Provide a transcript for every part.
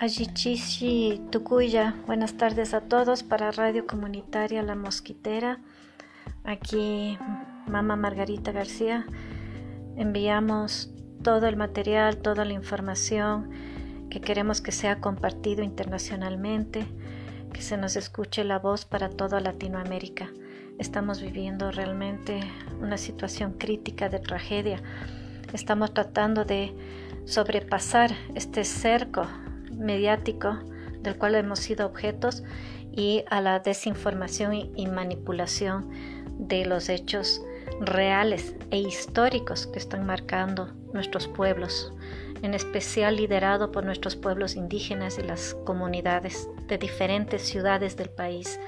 Ayichishi Tucuya, buenas tardes a todos para Radio Comunitaria La Mosquitera. Aquí Mama Margarita García. Enviamos todo el material, toda la información que queremos que sea compartido internacionalmente, que se nos escuche la voz para toda Latinoamérica. Estamos viviendo realmente una situación crítica de tragedia. Estamos tratando de sobrepasar este cerco mediático del cual hemos sido objetos y a la desinformación y manipulación de los hechos reales e históricos que están marcando nuestros pueblos, en especial liderado por nuestros pueblos indígenas y las comunidades de diferentes ciudades del país.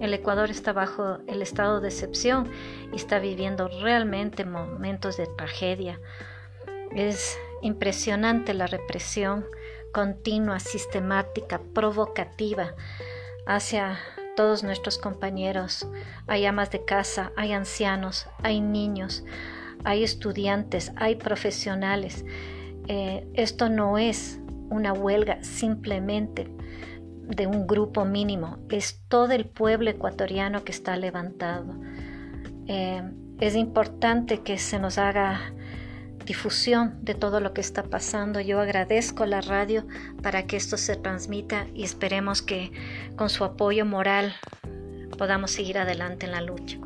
El Ecuador está bajo el estado de excepción y está viviendo realmente momentos de tragedia. Es impresionante la represión continua, sistemática, provocativa hacia todos nuestros compañeros. Hay amas de casa, hay ancianos, hay niños, hay estudiantes, hay profesionales. Eh, esto no es una huelga simplemente de un grupo mínimo, es todo el pueblo ecuatoriano que está levantado. Eh, es importante que se nos haga difusión de todo lo que está pasando. Yo agradezco la radio para que esto se transmita y esperemos que con su apoyo moral podamos seguir adelante en la lucha